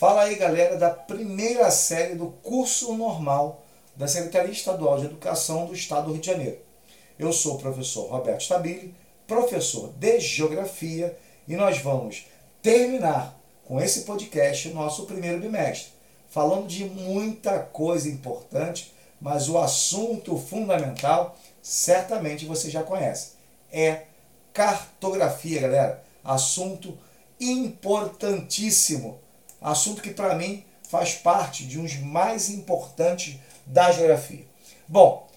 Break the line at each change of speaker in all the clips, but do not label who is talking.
Fala aí, galera, da primeira série do curso normal da Secretaria Estadual de Educação do Estado do Rio de Janeiro. Eu sou o professor Roberto Stabile, professor de Geografia, e nós vamos terminar com esse podcast o nosso primeiro bimestre, falando de muita coisa importante, mas o assunto fundamental certamente você já conhece. É cartografia, galera. Assunto importantíssimo assunto que para mim faz parte de uns mais importantes da geografia. Bom,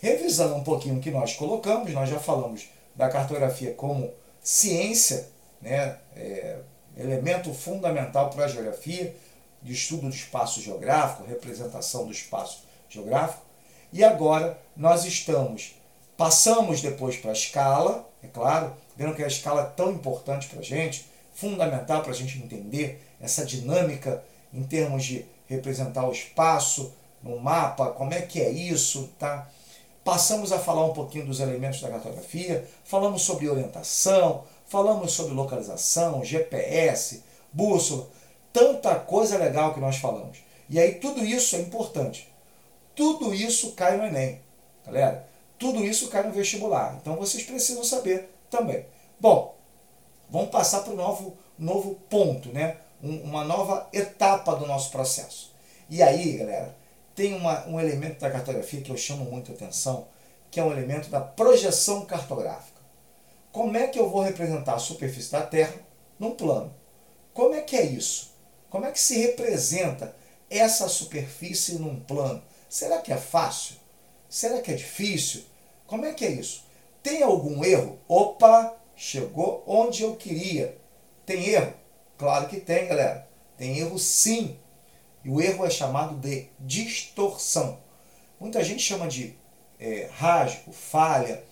revisando um pouquinho o que nós colocamos, nós já falamos da cartografia como ciência, né, é, elemento fundamental para a geografia, de estudo do espaço geográfico, representação do espaço geográfico. E agora nós estamos, passamos depois para a escala, é claro, vendo que a escala é tão importante para a gente, fundamental para a gente entender essa dinâmica em termos de representar o espaço no mapa, como é que é isso, tá? Passamos a falar um pouquinho dos elementos da cartografia, falamos sobre orientação, falamos sobre localização, GPS, bússola, tanta coisa legal que nós falamos. E aí tudo isso é importante. Tudo isso cai no Enem, galera. Tudo isso cai no vestibular. Então vocês precisam saber também. Bom, vamos passar para o novo, novo ponto, né? um, uma nova etapa do nosso processo. E aí, galera, tem uma, um elemento da cartografia que eu chamo muito atenção, que é um elemento da projeção cartográfica. Como é que eu vou representar a superfície da Terra num plano? Como é que é isso? Como é que se representa essa superfície num plano? Será que é fácil? Será que é difícil? Como é que é isso? Tem algum erro? Opa, chegou onde eu queria. Tem erro? Claro que tem, galera. Tem erro sim. E o erro é chamado de distorção. Muita gente chama de é, rasgo, falha.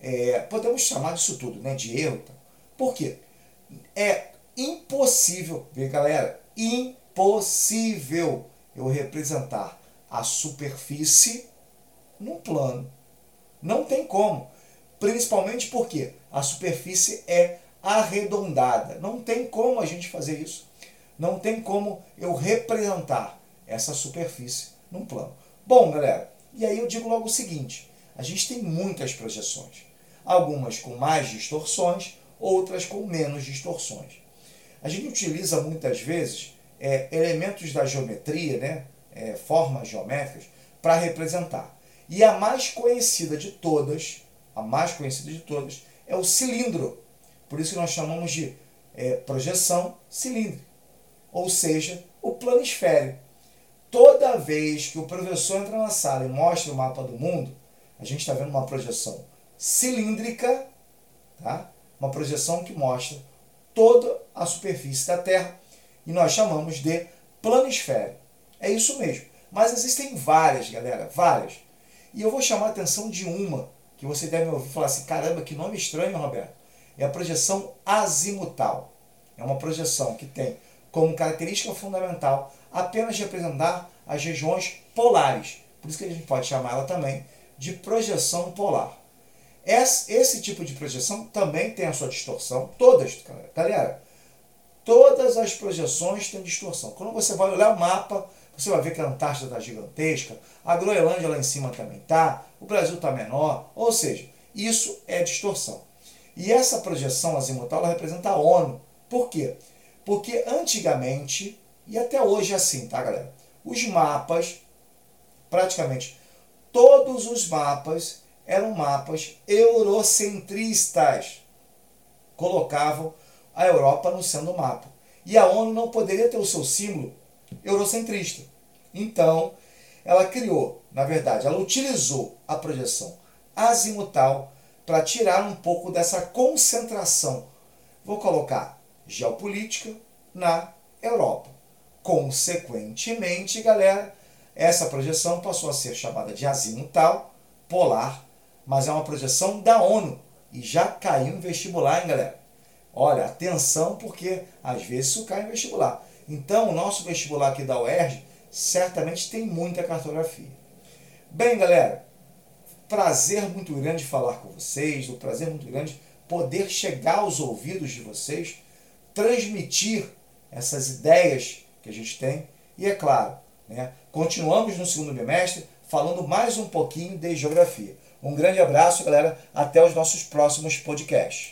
É, podemos chamar disso tudo, né? De erro. Então. Por quê? É impossível, vê galera, impossível eu representar a superfície num plano. Não tem como. Principalmente porque a superfície é arredondada. Não tem como a gente fazer isso. Não tem como eu representar essa superfície num plano. Bom, galera, e aí eu digo logo o seguinte: a gente tem muitas projeções. Algumas com mais distorções, outras com menos distorções. A gente utiliza muitas vezes é, elementos da geometria, né, é, formas geométricas, para representar. E a mais conhecida de todas, a mais conhecida de todas, é o cilindro. Por isso que nós chamamos de é, projeção cilíndrica, ou seja, o planisfério. Toda vez que o professor entra na sala e mostra o mapa do mundo, a gente está vendo uma projeção cilíndrica, tá? uma projeção que mostra toda a superfície da Terra, e nós chamamos de planisfério. É isso mesmo. Mas existem várias, galera, várias. E eu vou chamar a atenção de uma, que você deve ouvir falar assim, caramba, que nome estranho, Roberto é a projeção azimutal. É uma projeção que tem como característica fundamental apenas representar as regiões polares. Por isso que a gente pode chamar ela também de projeção polar. Esse tipo de projeção também tem a sua distorção. Todas, galera, todas as projeções têm distorção. Quando você vai olhar o mapa, você vai ver que a Antártida está gigantesca, a Groenlândia lá em cima também está, o Brasil está menor, ou seja, isso é distorção. E essa projeção azimutal ela representa a ONU. Por quê? Porque antigamente, e até hoje é assim, tá, galera? Os mapas, praticamente todos os mapas eram mapas eurocentristas. Colocavam a Europa no centro do mapa. E a ONU não poderia ter o seu símbolo eurocentrista. Então, ela criou, na verdade, ela utilizou a projeção azimutal para tirar um pouco dessa concentração. Vou colocar geopolítica na Europa. Consequentemente, galera, essa projeção passou a ser chamada de azimutal, polar, mas é uma projeção da ONU e já caiu em vestibular, hein, galera? Olha, atenção, porque às vezes isso cai em vestibular. Então, o nosso vestibular aqui da UERJ certamente tem muita cartografia. Bem, galera, prazer muito grande falar com vocês, um prazer muito grande poder chegar aos ouvidos de vocês, transmitir essas ideias que a gente tem. E é claro, né, continuamos no segundo bimestre falando mais um pouquinho de geografia. Um grande abraço, galera. Até os nossos próximos podcasts.